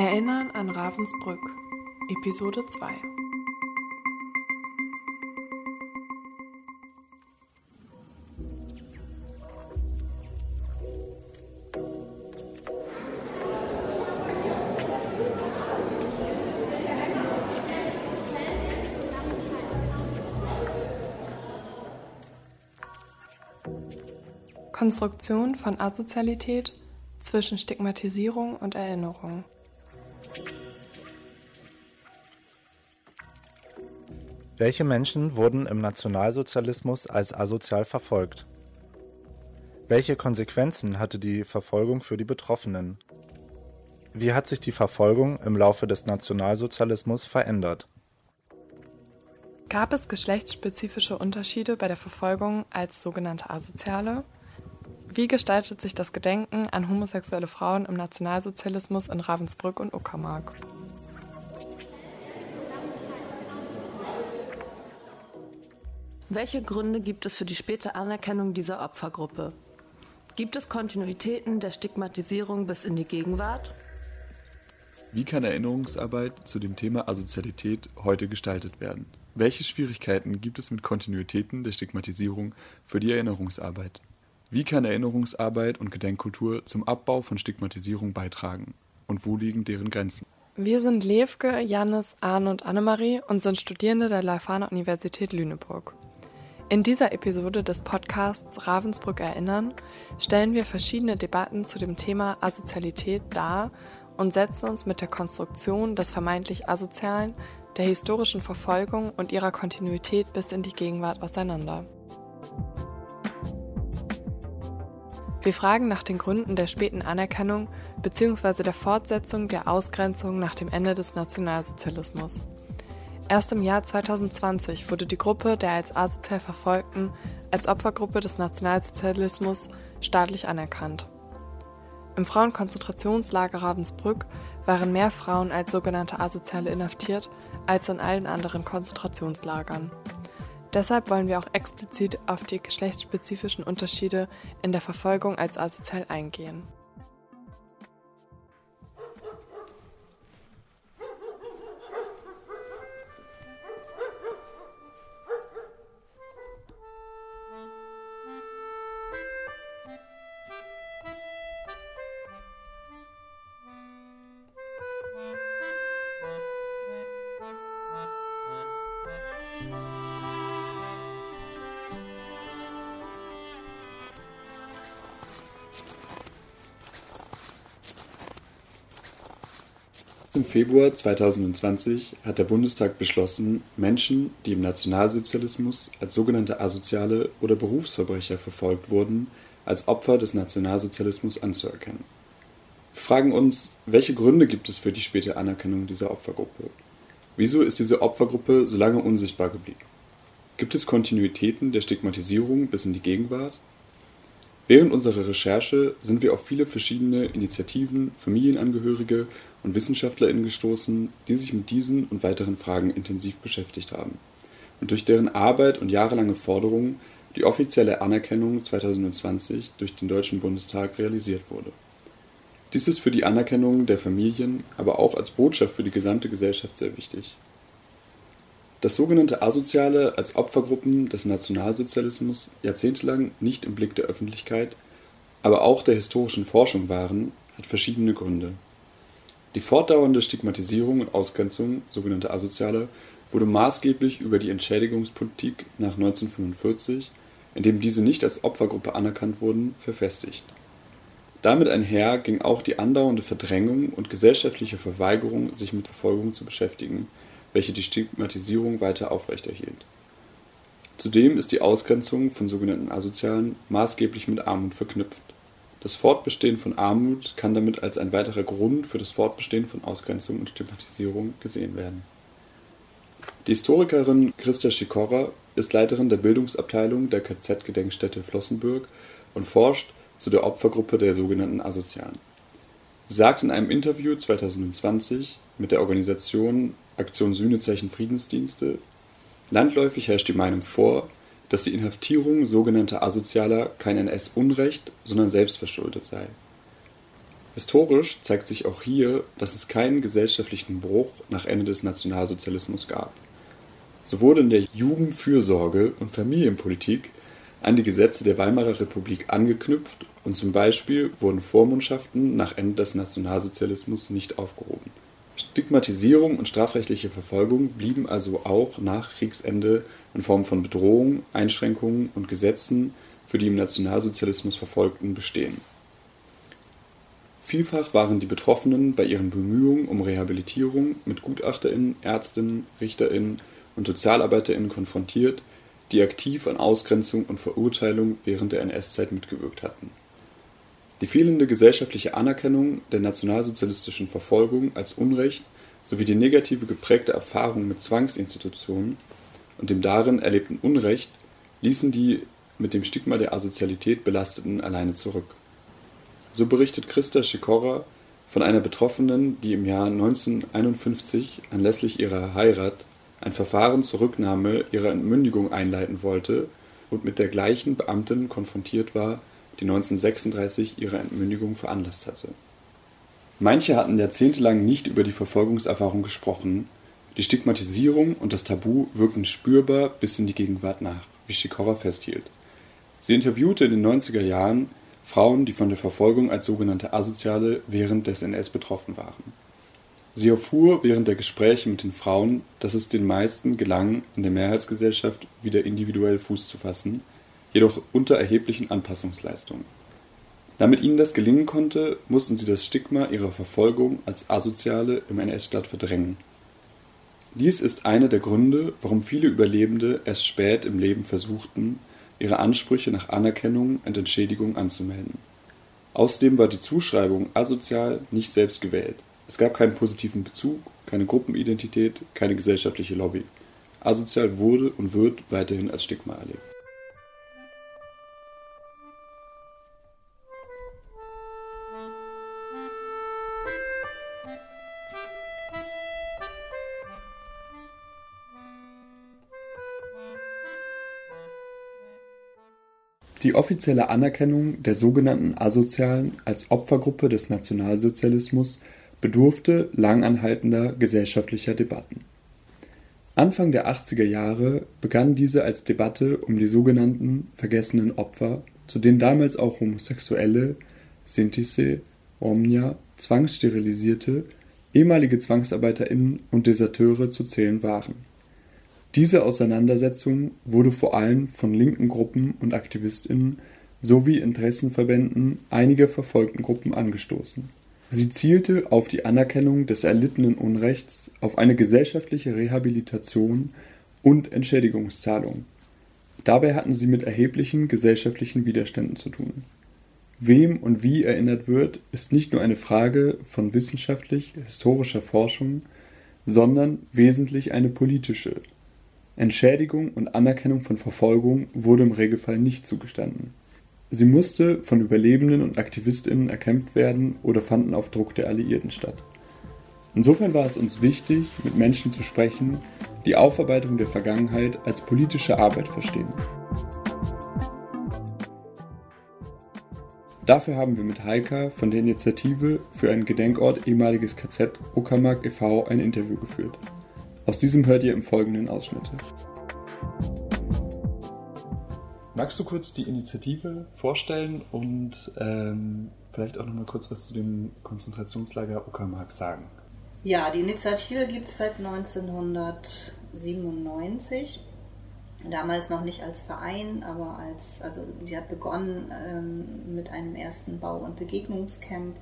Erinnern an Ravensbrück, Episode 2 Konstruktion von Asozialität zwischen Stigmatisierung und Erinnerung. Welche Menschen wurden im Nationalsozialismus als asozial verfolgt? Welche Konsequenzen hatte die Verfolgung für die Betroffenen? Wie hat sich die Verfolgung im Laufe des Nationalsozialismus verändert? Gab es geschlechtsspezifische Unterschiede bei der Verfolgung als sogenannte Asoziale? Wie gestaltet sich das Gedenken an homosexuelle Frauen im Nationalsozialismus in Ravensbrück und Uckermark? Welche Gründe gibt es für die späte Anerkennung dieser Opfergruppe? Gibt es Kontinuitäten der Stigmatisierung bis in die Gegenwart? Wie kann Erinnerungsarbeit zu dem Thema Asozialität heute gestaltet werden? Welche Schwierigkeiten gibt es mit Kontinuitäten der Stigmatisierung für die Erinnerungsarbeit? Wie kann Erinnerungsarbeit und Gedenkkultur zum Abbau von Stigmatisierung beitragen? Und wo liegen deren Grenzen? Wir sind Levke, Jannis, Arne und Annemarie und sind Studierende der Leuphana Universität Lüneburg. In dieser Episode des Podcasts Ravensbrück erinnern stellen wir verschiedene Debatten zu dem Thema Asozialität dar und setzen uns mit der Konstruktion des vermeintlich Asozialen, der historischen Verfolgung und ihrer Kontinuität bis in die Gegenwart auseinander. Wir fragen nach den Gründen der späten Anerkennung bzw. der Fortsetzung der Ausgrenzung nach dem Ende des Nationalsozialismus. Erst im Jahr 2020 wurde die Gruppe der als asozial Verfolgten als Opfergruppe des Nationalsozialismus staatlich anerkannt. Im Frauenkonzentrationslager Ravensbrück waren mehr Frauen als sogenannte Asoziale inhaftiert als in allen anderen Konzentrationslagern. Deshalb wollen wir auch explizit auf die geschlechtsspezifischen Unterschiede in der Verfolgung als asozial eingehen. Im Februar 2020 hat der Bundestag beschlossen, Menschen, die im Nationalsozialismus als sogenannte Asoziale oder Berufsverbrecher verfolgt wurden, als Opfer des Nationalsozialismus anzuerkennen. Wir fragen uns, welche Gründe gibt es für die späte Anerkennung dieser Opfergruppe? Wieso ist diese Opfergruppe so lange unsichtbar geblieben? Gibt es Kontinuitäten der Stigmatisierung bis in die Gegenwart? Während unserer Recherche sind wir auf viele verschiedene Initiativen, Familienangehörige und WissenschaftlerInnen gestoßen, die sich mit diesen und weiteren Fragen intensiv beschäftigt haben und durch deren Arbeit und jahrelange Forderungen die offizielle Anerkennung 2020 durch den Deutschen Bundestag realisiert wurde. Dies ist für die Anerkennung der Familien, aber auch als Botschaft für die gesamte Gesellschaft sehr wichtig. Dass sogenannte Asoziale als Opfergruppen des Nationalsozialismus jahrzehntelang nicht im Blick der Öffentlichkeit, aber auch der historischen Forschung waren, hat verschiedene Gründe. Die fortdauernde Stigmatisierung und Ausgrenzung sogenannter Asoziale wurde maßgeblich über die Entschädigungspolitik nach 1945, indem diese nicht als Opfergruppe anerkannt wurden, verfestigt. Damit einher ging auch die andauernde Verdrängung und gesellschaftliche Verweigerung, sich mit Verfolgung zu beschäftigen, welche die Stigmatisierung weiter aufrechterhielt. Zudem ist die Ausgrenzung von sogenannten Asozialen maßgeblich mit Armut verknüpft das Fortbestehen von Armut kann damit als ein weiterer Grund für das Fortbestehen von Ausgrenzung und Stigmatisierung gesehen werden. Die Historikerin Christa Schikora ist Leiterin der Bildungsabteilung der KZ-Gedenkstätte Flossenbürg und forscht zu der Opfergruppe der sogenannten Asozialen. Sie sagt in einem Interview 2020 mit der Organisation Aktion Sühnezeichen Friedensdienste, landläufig herrscht die Meinung vor, dass die Inhaftierung sogenannter Asozialer kein NS-Unrecht, sondern selbstverschuldet sei. Historisch zeigt sich auch hier, dass es keinen gesellschaftlichen Bruch nach Ende des Nationalsozialismus gab. So wurde in der Jugendfürsorge und Familienpolitik an die Gesetze der Weimarer Republik angeknüpft und zum Beispiel wurden Vormundschaften nach Ende des Nationalsozialismus nicht aufgehoben. Stigmatisierung und strafrechtliche Verfolgung blieben also auch nach Kriegsende in Form von Bedrohungen, Einschränkungen und Gesetzen für die im Nationalsozialismus Verfolgten bestehen. Vielfach waren die Betroffenen bei ihren Bemühungen um Rehabilitierung mit Gutachterinnen, Ärztinnen, Richterinnen und Sozialarbeiterinnen konfrontiert, die aktiv an Ausgrenzung und Verurteilung während der NS-Zeit mitgewirkt hatten. Die fehlende gesellschaftliche Anerkennung der nationalsozialistischen Verfolgung als Unrecht sowie die negative geprägte Erfahrung mit Zwangsinstitutionen und dem darin erlebten Unrecht ließen die mit dem Stigma der Asozialität Belasteten alleine zurück. So berichtet Christa Schikora von einer Betroffenen, die im Jahr 1951 anlässlich ihrer Heirat ein Verfahren zur Rücknahme ihrer Entmündigung einleiten wollte und mit der gleichen Beamtin konfrontiert war, die 1936 ihre Entmündigung veranlasst hatte. Manche hatten jahrzehntelang nicht über die Verfolgungserfahrung gesprochen, die Stigmatisierung und das Tabu wirkten spürbar bis in die Gegenwart nach, wie Schikora festhielt. Sie interviewte in den 90er Jahren Frauen, die von der Verfolgung als sogenannte Asoziale während des NS betroffen waren. Sie erfuhr während der Gespräche mit den Frauen, dass es den meisten gelang, in der Mehrheitsgesellschaft wieder individuell Fuß zu fassen, jedoch unter erheblichen Anpassungsleistungen. Damit ihnen das gelingen konnte, mussten sie das Stigma ihrer Verfolgung als Asoziale im NS-Staat verdrängen. Dies ist einer der Gründe, warum viele Überlebende erst spät im Leben versuchten, ihre Ansprüche nach Anerkennung und Entschädigung anzumelden. Außerdem war die Zuschreibung asozial nicht selbst gewählt. Es gab keinen positiven Bezug, keine Gruppenidentität, keine gesellschaftliche Lobby. Asozial wurde und wird weiterhin als Stigma erlebt. Die offizielle Anerkennung der sogenannten Asozialen als Opfergruppe des Nationalsozialismus bedurfte langanhaltender gesellschaftlicher Debatten. Anfang der 80er Jahre begann diese als Debatte um die sogenannten vergessenen Opfer, zu denen damals auch Homosexuelle, Sintise, Romnia, Zwangssterilisierte, ehemalige ZwangsarbeiterInnen und Deserteure zu zählen waren. Diese Auseinandersetzung wurde vor allem von linken Gruppen und AktivistInnen sowie Interessenverbänden einiger verfolgten Gruppen angestoßen Sie zielte auf die Anerkennung des erlittenen Unrechts, auf eine gesellschaftliche Rehabilitation und Entschädigungszahlung. Dabei hatten sie mit erheblichen gesellschaftlichen Widerständen zu tun. Wem und wie erinnert wird, ist nicht nur eine Frage von wissenschaftlich-historischer Forschung, sondern wesentlich eine politische. Entschädigung und Anerkennung von Verfolgung wurde im Regelfall nicht zugestanden Sie musste von Überlebenden und AktivistInnen erkämpft werden oder fanden auf Druck der Alliierten statt. Insofern war es uns wichtig, mit Menschen zu sprechen, die Aufarbeitung der Vergangenheit als politische Arbeit verstehen. Dafür haben wir mit Heika von der Initiative für einen Gedenkort ehemaliges KZ Uckermark e.V. ein Interview geführt. Aus diesem hört ihr im folgenden Ausschnitte. Magst du kurz die Initiative vorstellen und ähm, vielleicht auch noch mal kurz was zu dem Konzentrationslager Uckermark sagen? Ja, die Initiative gibt es seit 1997. Damals noch nicht als Verein, aber als, also sie hat begonnen ähm, mit einem ersten Bau- und Begegnungscamp.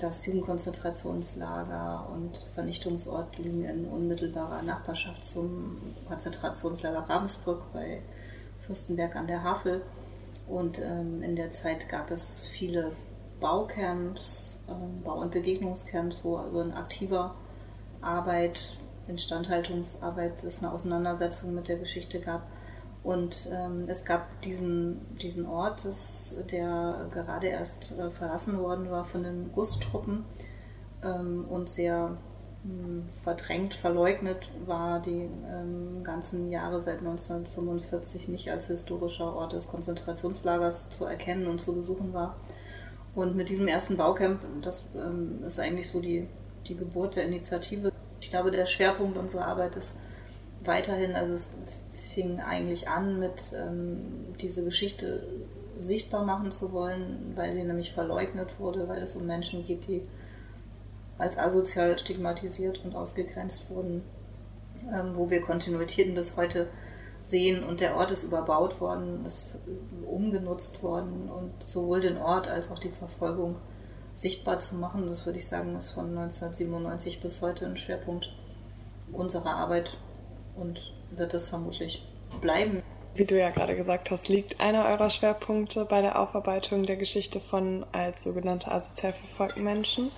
Das Jugendkonzentrationslager und Vernichtungsort liegen in unmittelbarer Nachbarschaft zum Konzentrationslager Ravensbrück bei Fürstenberg an der Havel. Und ähm, in der Zeit gab es viele Baucamps, ähm, Bau- und Begegnungscamps, wo also in aktiver Arbeit, Instandhaltungsarbeit es eine Auseinandersetzung mit der Geschichte gab. Und ähm, es gab diesen, diesen Ort, das, der gerade erst äh, verlassen worden war von den Gusstruppen ähm, und sehr verdrängt, verleugnet war die ähm, ganzen Jahre seit 1945 nicht als historischer Ort des Konzentrationslagers zu erkennen und zu besuchen war. Und mit diesem ersten Baucamp, das ähm, ist eigentlich so die, die Geburt der Initiative. Ich glaube, der Schwerpunkt unserer Arbeit ist weiterhin, also es fing eigentlich an mit ähm, diese Geschichte sichtbar machen zu wollen, weil sie nämlich verleugnet wurde, weil es um Menschen geht, die als asozial stigmatisiert und ausgegrenzt wurden, ähm, wo wir Kontinuitäten bis heute sehen und der Ort ist überbaut worden, ist umgenutzt worden und sowohl den Ort als auch die Verfolgung sichtbar zu machen, das würde ich sagen, ist von 1997 bis heute ein Schwerpunkt unserer Arbeit und wird es vermutlich bleiben. Wie du ja gerade gesagt hast, liegt einer eurer Schwerpunkte bei der Aufarbeitung der Geschichte von als sogenannte asozial verfolgten Menschen.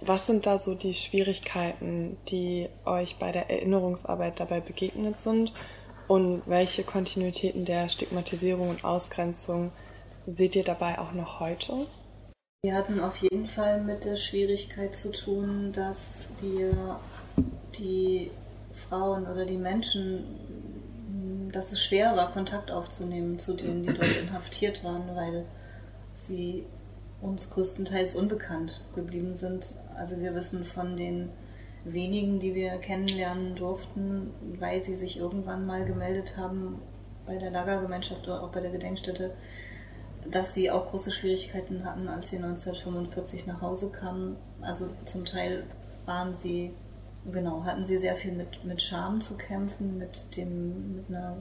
Was sind da so die Schwierigkeiten, die euch bei der Erinnerungsarbeit dabei begegnet sind? Und welche Kontinuitäten der Stigmatisierung und Ausgrenzung seht ihr dabei auch noch heute? Wir hatten auf jeden Fall mit der Schwierigkeit zu tun, dass wir die Frauen oder die Menschen, dass es schwer war, Kontakt aufzunehmen zu denen, die dort inhaftiert waren, weil sie uns größtenteils unbekannt geblieben sind. Also wir wissen von den wenigen, die wir kennenlernen durften, weil sie sich irgendwann mal gemeldet haben bei der Lagergemeinschaft oder auch bei der Gedenkstätte, dass sie auch große Schwierigkeiten hatten, als sie 1945 nach Hause kamen. Also zum Teil waren sie, genau, hatten sie sehr viel mit, mit Scham zu kämpfen, mit, dem, mit einer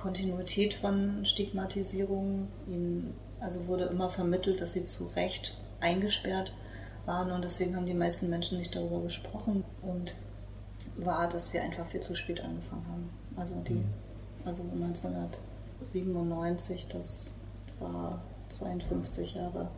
Kontinuität von Stigmatisierung. Ihnen also wurde immer vermittelt, dass sie zu Recht eingesperrt waren und deswegen haben die meisten Menschen nicht darüber gesprochen und war, dass wir einfach viel zu spät angefangen haben. Also die, mhm. also 1997, das war 52 Jahre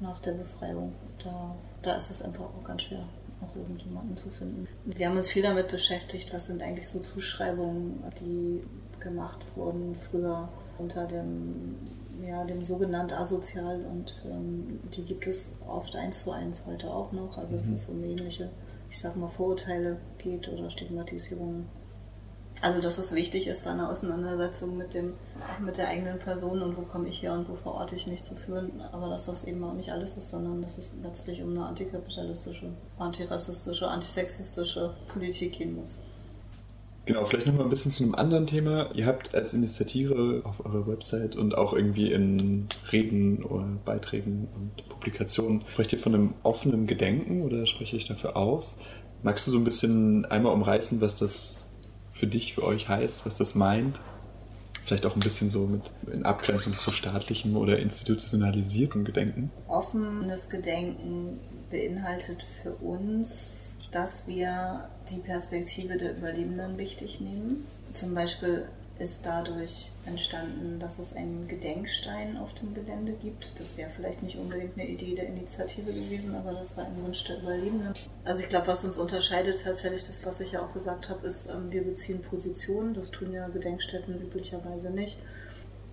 nach der Befreiung. Da, da ist es einfach auch ganz schwer, noch irgendjemanden zu finden. Wir haben uns viel damit beschäftigt, was sind eigentlich so Zuschreibungen, die gemacht wurden früher unter dem ja, dem sogenannten asozial und ähm, die gibt es oft eins zu eins heute auch noch. Also dass mhm. es um ähnliche, ich sag mal, Vorurteile geht oder Stigmatisierungen. Also dass es wichtig ist, da eine Auseinandersetzung mit dem, mit der eigenen Person und wo komme ich her und wo verorte ich mich zu führen, aber dass das eben auch nicht alles ist, sondern dass es letztlich um eine antikapitalistische, antirassistische, antisexistische Politik gehen muss. Genau, vielleicht nochmal ein bisschen zu einem anderen Thema. Ihr habt als Initiative auf eurer Website und auch irgendwie in Reden oder Beiträgen und Publikationen, sprecht ihr von einem offenen Gedenken oder spreche ich dafür aus? Magst du so ein bisschen einmal umreißen, was das für dich, für euch heißt, was das meint? Vielleicht auch ein bisschen so mit in Abgrenzung zu staatlichem oder institutionalisiertem Gedenken? Offenes Gedenken beinhaltet für uns dass wir die Perspektive der Überlebenden wichtig nehmen. Zum Beispiel ist dadurch entstanden, dass es einen Gedenkstein auf dem Gelände gibt. Das wäre vielleicht nicht unbedingt eine Idee der Initiative gewesen, aber das war ein Wunsch der Überlebenden. Also ich glaube, was uns unterscheidet tatsächlich, das, was ich ja auch gesagt habe, ist, ähm, wir beziehen Positionen. Das tun ja Gedenkstätten üblicherweise nicht.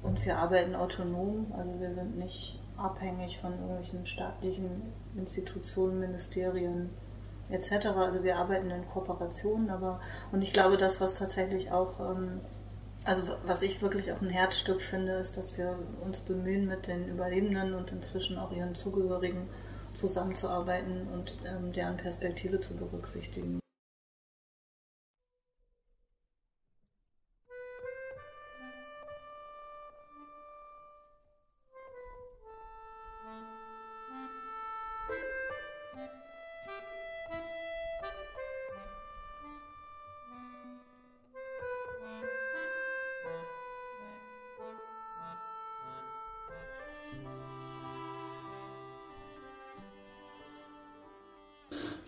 Und wir arbeiten autonom, also wir sind nicht abhängig von irgendwelchen staatlichen Institutionen, Ministerien, etc. Also wir arbeiten in Kooperationen, aber und ich glaube, das, was tatsächlich auch, ähm, also was ich wirklich auch ein Herzstück finde, ist, dass wir uns bemühen, mit den Überlebenden und inzwischen auch ihren Zugehörigen zusammenzuarbeiten und ähm, deren Perspektive zu berücksichtigen.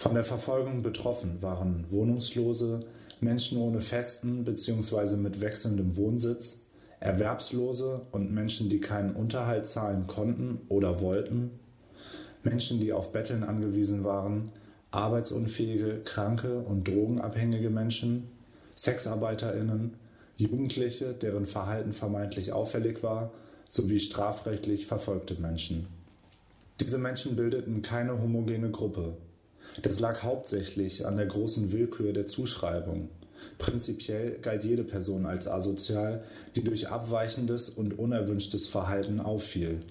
Von der Verfolgung betroffen waren Wohnungslose, Menschen ohne festen bzw. mit wechselndem Wohnsitz, Erwerbslose und Menschen, die keinen Unterhalt zahlen konnten oder wollten, Menschen, die auf Betteln angewiesen waren, arbeitsunfähige, kranke und drogenabhängige Menschen, Sexarbeiterinnen, Jugendliche, deren Verhalten vermeintlich auffällig war, sowie strafrechtlich verfolgte Menschen. Diese Menschen bildeten keine homogene Gruppe, das lag hauptsächlich an der großen Willkür der Zuschreibung. Prinzipiell galt jede Person als asozial, die durch abweichendes und unerwünschtes Verhalten auffiel.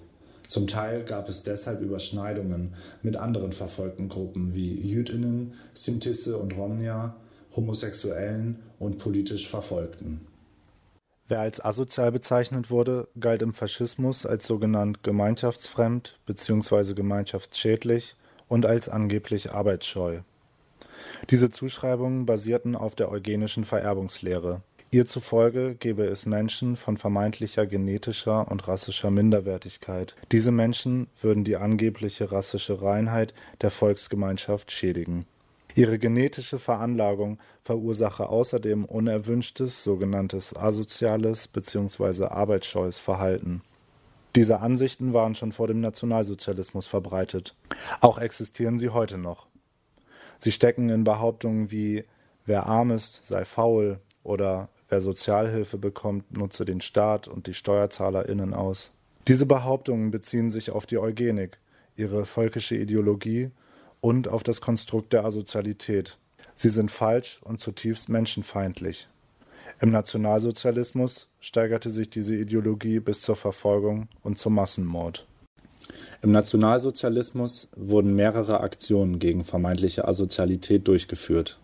Zum Teil gab es deshalb Überschneidungen mit anderen verfolgten Gruppen wie Jüdinnen, Sintisse und Romnia, Homosexuellen und politisch Verfolgten. Wer als asozial bezeichnet wurde, galt im Faschismus als sogenannt gemeinschaftsfremd bzw. gemeinschaftsschädlich und als angeblich arbeitsscheu. Diese Zuschreibungen basierten auf der eugenischen Vererbungslehre. Ihr zufolge gebe es Menschen von vermeintlicher genetischer und rassischer Minderwertigkeit. Diese Menschen würden die angebliche rassische Reinheit der Volksgemeinschaft schädigen. Ihre genetische Veranlagung verursache außerdem unerwünschtes sogenanntes asoziales bzw. arbeitsscheues Verhalten. Diese Ansichten waren schon vor dem Nationalsozialismus verbreitet. Auch existieren sie heute noch. Sie stecken in Behauptungen wie wer arm ist, sei faul oder Wer Sozialhilfe bekommt, nutze den Staat und die SteuerzahlerInnen aus. Diese Behauptungen beziehen sich auf die Eugenik, ihre völkische Ideologie und auf das Konstrukt der Asozialität. Sie sind falsch und zutiefst menschenfeindlich. Im Nationalsozialismus steigerte sich diese Ideologie bis zur Verfolgung und zum Massenmord. Im Nationalsozialismus wurden mehrere Aktionen gegen vermeintliche Asozialität durchgeführt.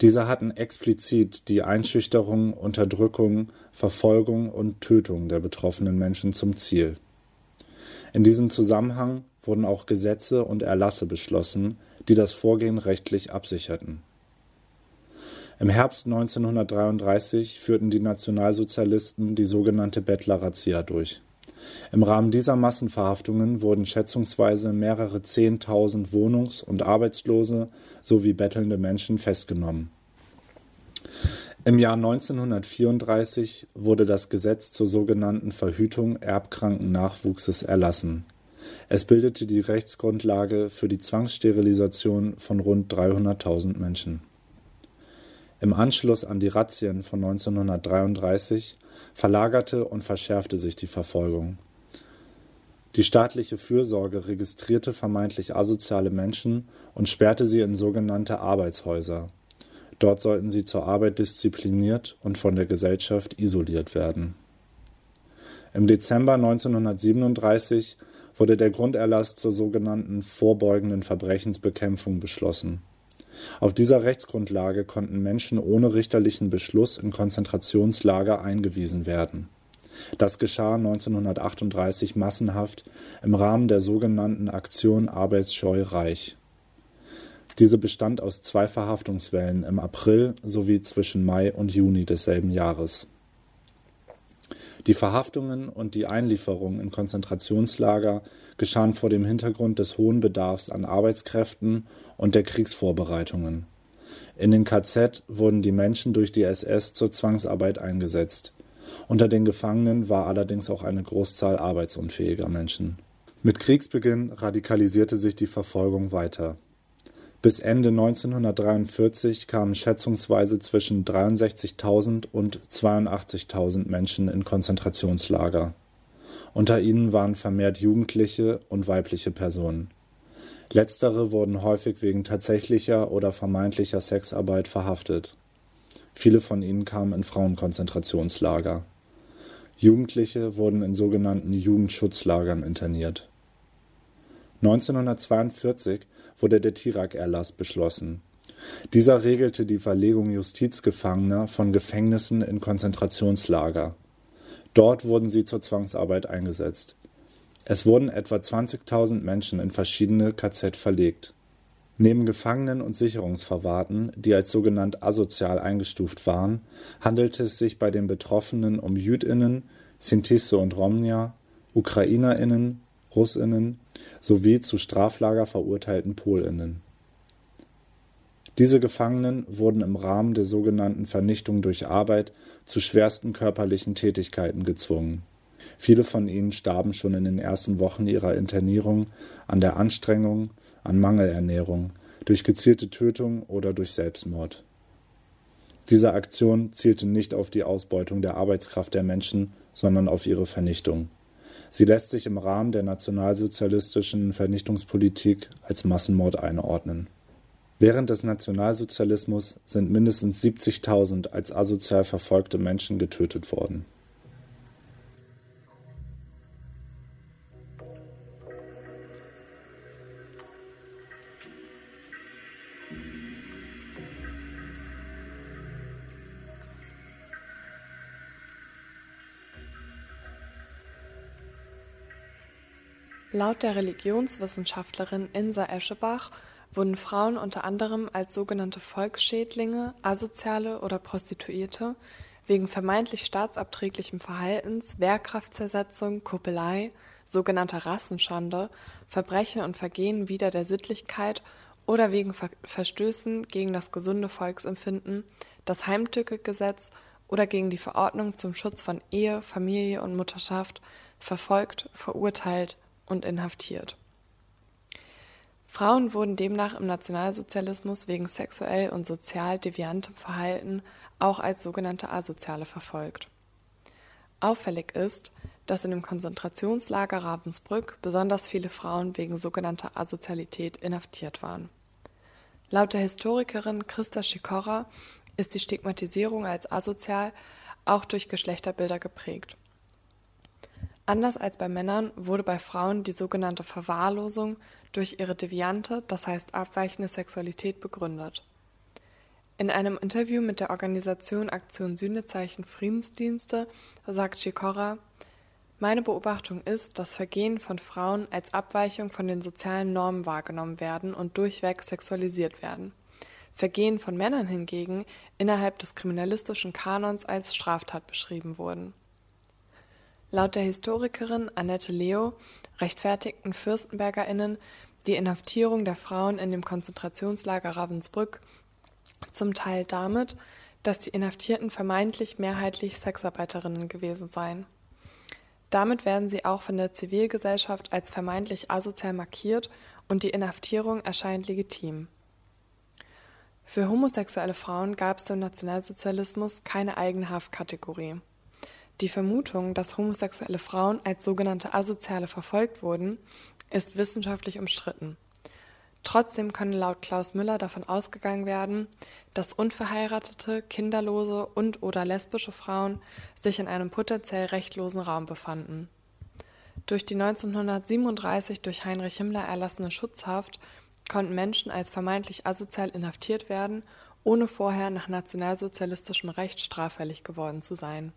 Diese hatten explizit die Einschüchterung, Unterdrückung, Verfolgung und Tötung der betroffenen Menschen zum Ziel. In diesem Zusammenhang wurden auch Gesetze und Erlasse beschlossen, die das Vorgehen rechtlich absicherten. Im Herbst 1933 führten die Nationalsozialisten die sogenannte Bettler-Razzia durch im Rahmen dieser Massenverhaftungen wurden schätzungsweise mehrere Zehntausend Wohnungs- und Arbeitslose sowie bettelnde Menschen festgenommen. Im Jahr 1934 wurde das Gesetz zur sogenannten Verhütung erbkranken Nachwuchses erlassen. Es bildete die Rechtsgrundlage für die Zwangssterilisation von rund 300.000 Menschen. Im Anschluss an die Razzien von 1933 verlagerte und verschärfte sich die Verfolgung. Die staatliche Fürsorge registrierte vermeintlich asoziale Menschen und sperrte sie in sogenannte Arbeitshäuser. Dort sollten sie zur Arbeit diszipliniert und von der Gesellschaft isoliert werden. Im Dezember 1937 wurde der Grunderlass zur sogenannten vorbeugenden Verbrechensbekämpfung beschlossen auf dieser Rechtsgrundlage konnten Menschen ohne richterlichen Beschluss in Konzentrationslager eingewiesen werden. Das geschah 1938 massenhaft im Rahmen der sogenannten Aktion Arbeitsscheu Reich. Diese bestand aus zwei Verhaftungswellen im April sowie zwischen Mai und Juni desselben Jahres. Die Verhaftungen und die Einlieferung in Konzentrationslager geschahen vor dem Hintergrund des hohen Bedarfs an Arbeitskräften und der Kriegsvorbereitungen. In den KZ wurden die Menschen durch die SS zur Zwangsarbeit eingesetzt. Unter den Gefangenen war allerdings auch eine Großzahl arbeitsunfähiger Menschen. Mit Kriegsbeginn radikalisierte sich die Verfolgung weiter. Bis Ende 1943 kamen schätzungsweise zwischen 63.000 und 82.000 Menschen in Konzentrationslager. Unter ihnen waren vermehrt Jugendliche und weibliche Personen. Letztere wurden häufig wegen tatsächlicher oder vermeintlicher Sexarbeit verhaftet. Viele von ihnen kamen in Frauenkonzentrationslager. Jugendliche wurden in sogenannten Jugendschutzlagern interniert. 1942 wurde der Tirak-Erlass beschlossen. Dieser regelte die Verlegung Justizgefangener von Gefängnissen in Konzentrationslager. Dort wurden sie zur Zwangsarbeit eingesetzt. Es wurden etwa 20.000 Menschen in verschiedene KZ verlegt. Neben Gefangenen und Sicherungsverwahrten, die als sogenannt asozial eingestuft waren, handelte es sich bei den Betroffenen um Jüdinnen, Sintisse und Romnia, Ukrainerinnen, Russinnen sowie zu Straflager verurteilten Polinnen. Diese Gefangenen wurden im Rahmen der sogenannten Vernichtung durch Arbeit zu schwersten körperlichen Tätigkeiten gezwungen. Viele von ihnen starben schon in den ersten Wochen ihrer Internierung an der Anstrengung, an Mangelernährung, durch gezielte Tötung oder durch Selbstmord. Diese Aktion zielte nicht auf die Ausbeutung der Arbeitskraft der Menschen, sondern auf ihre Vernichtung. Sie lässt sich im Rahmen der nationalsozialistischen Vernichtungspolitik als Massenmord einordnen. Während des Nationalsozialismus sind mindestens 70.000 als asozial verfolgte Menschen getötet worden Laut der Religionswissenschaftlerin Insa Eschebach wurden Frauen unter anderem als sogenannte Volksschädlinge, Asoziale oder Prostituierte wegen vermeintlich staatsabträglichem Verhaltens, Wehrkraftzersetzung, Kuppelei, sogenannter Rassenschande, Verbrechen und Vergehen wider der Sittlichkeit oder wegen Ver Verstößen gegen das gesunde Volksempfinden, das Heimtückegesetz oder gegen die Verordnung zum Schutz von Ehe, Familie und Mutterschaft verfolgt, verurteilt und inhaftiert. Frauen wurden demnach im Nationalsozialismus wegen sexuell und sozial deviantem Verhalten auch als sogenannte Asoziale verfolgt. Auffällig ist, dass in dem Konzentrationslager Ravensbrück besonders viele Frauen wegen sogenannter Asozialität inhaftiert waren. Laut der Historikerin Christa Schikora ist die Stigmatisierung als asozial auch durch Geschlechterbilder geprägt. Anders als bei Männern wurde bei Frauen die sogenannte Verwahrlosung durch ihre deviante, das heißt abweichende Sexualität begründet. In einem Interview mit der Organisation Aktion Sühnezeichen Friedensdienste sagt Shikora, meine Beobachtung ist, dass Vergehen von Frauen als Abweichung von den sozialen Normen wahrgenommen werden und durchweg sexualisiert werden. Vergehen von Männern hingegen innerhalb des kriminalistischen Kanons als Straftat beschrieben wurden. Laut der Historikerin Annette Leo rechtfertigten FürstenbergerInnen die Inhaftierung der Frauen in dem Konzentrationslager Ravensbrück zum Teil damit, dass die Inhaftierten vermeintlich mehrheitlich Sexarbeiterinnen gewesen seien. Damit werden sie auch von der Zivilgesellschaft als vermeintlich asozial markiert und die Inhaftierung erscheint legitim. Für homosexuelle Frauen gab es im Nationalsozialismus keine eigene Haftkategorie. Die Vermutung, dass homosexuelle Frauen als sogenannte Asoziale verfolgt wurden, ist wissenschaftlich umstritten. Trotzdem könne laut Klaus Müller davon ausgegangen werden, dass unverheiratete, kinderlose und/oder lesbische Frauen sich in einem potenziell rechtlosen Raum befanden. Durch die 1937 durch Heinrich Himmler erlassene Schutzhaft konnten Menschen als vermeintlich asozial inhaftiert werden, ohne vorher nach nationalsozialistischem Recht straffällig geworden zu sein.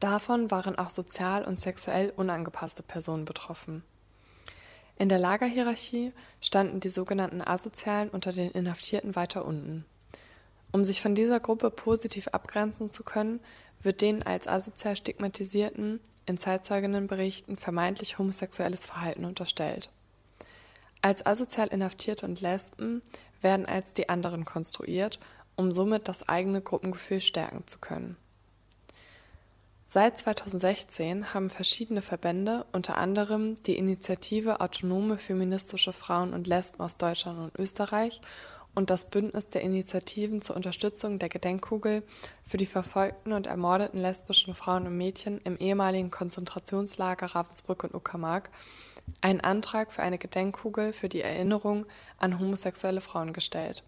Davon waren auch sozial und sexuell unangepasste Personen betroffen. In der Lagerhierarchie standen die sogenannten Asozialen unter den Inhaftierten weiter unten. Um sich von dieser Gruppe positiv abgrenzen zu können, wird den als asozial stigmatisierten, in Zeitzeuginnenberichten vermeintlich homosexuelles Verhalten unterstellt. Als asozial Inhaftierte und Lesben werden als die anderen konstruiert, um somit das eigene Gruppengefühl stärken zu können. Seit 2016 haben verschiedene Verbände, unter anderem die Initiative Autonome Feministische Frauen und Lesben aus Deutschland und Österreich und das Bündnis der Initiativen zur Unterstützung der Gedenkkugel für die verfolgten und ermordeten lesbischen Frauen und Mädchen im ehemaligen Konzentrationslager Ravensbrück und Uckermark einen Antrag für eine Gedenkkugel für die Erinnerung an homosexuelle Frauen gestellt.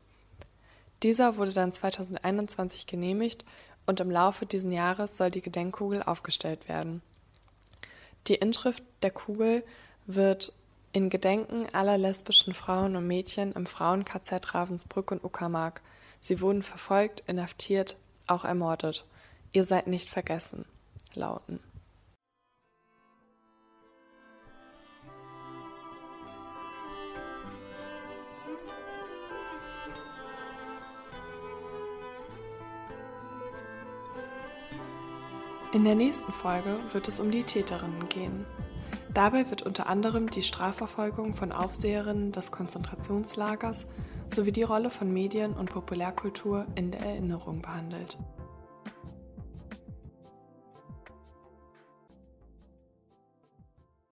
Dieser wurde dann 2021 genehmigt und im Laufe dieses Jahres soll die Gedenkkugel aufgestellt werden. Die Inschrift der Kugel wird in Gedenken aller lesbischen Frauen und Mädchen im Frauen-KZ Ravensbrück und Uckermark. Sie wurden verfolgt, inhaftiert, auch ermordet. Ihr seid nicht vergessen. Lauten. In der nächsten Folge wird es um die Täterinnen gehen. Dabei wird unter anderem die Strafverfolgung von Aufseherinnen des Konzentrationslagers sowie die Rolle von Medien und Populärkultur in der Erinnerung behandelt.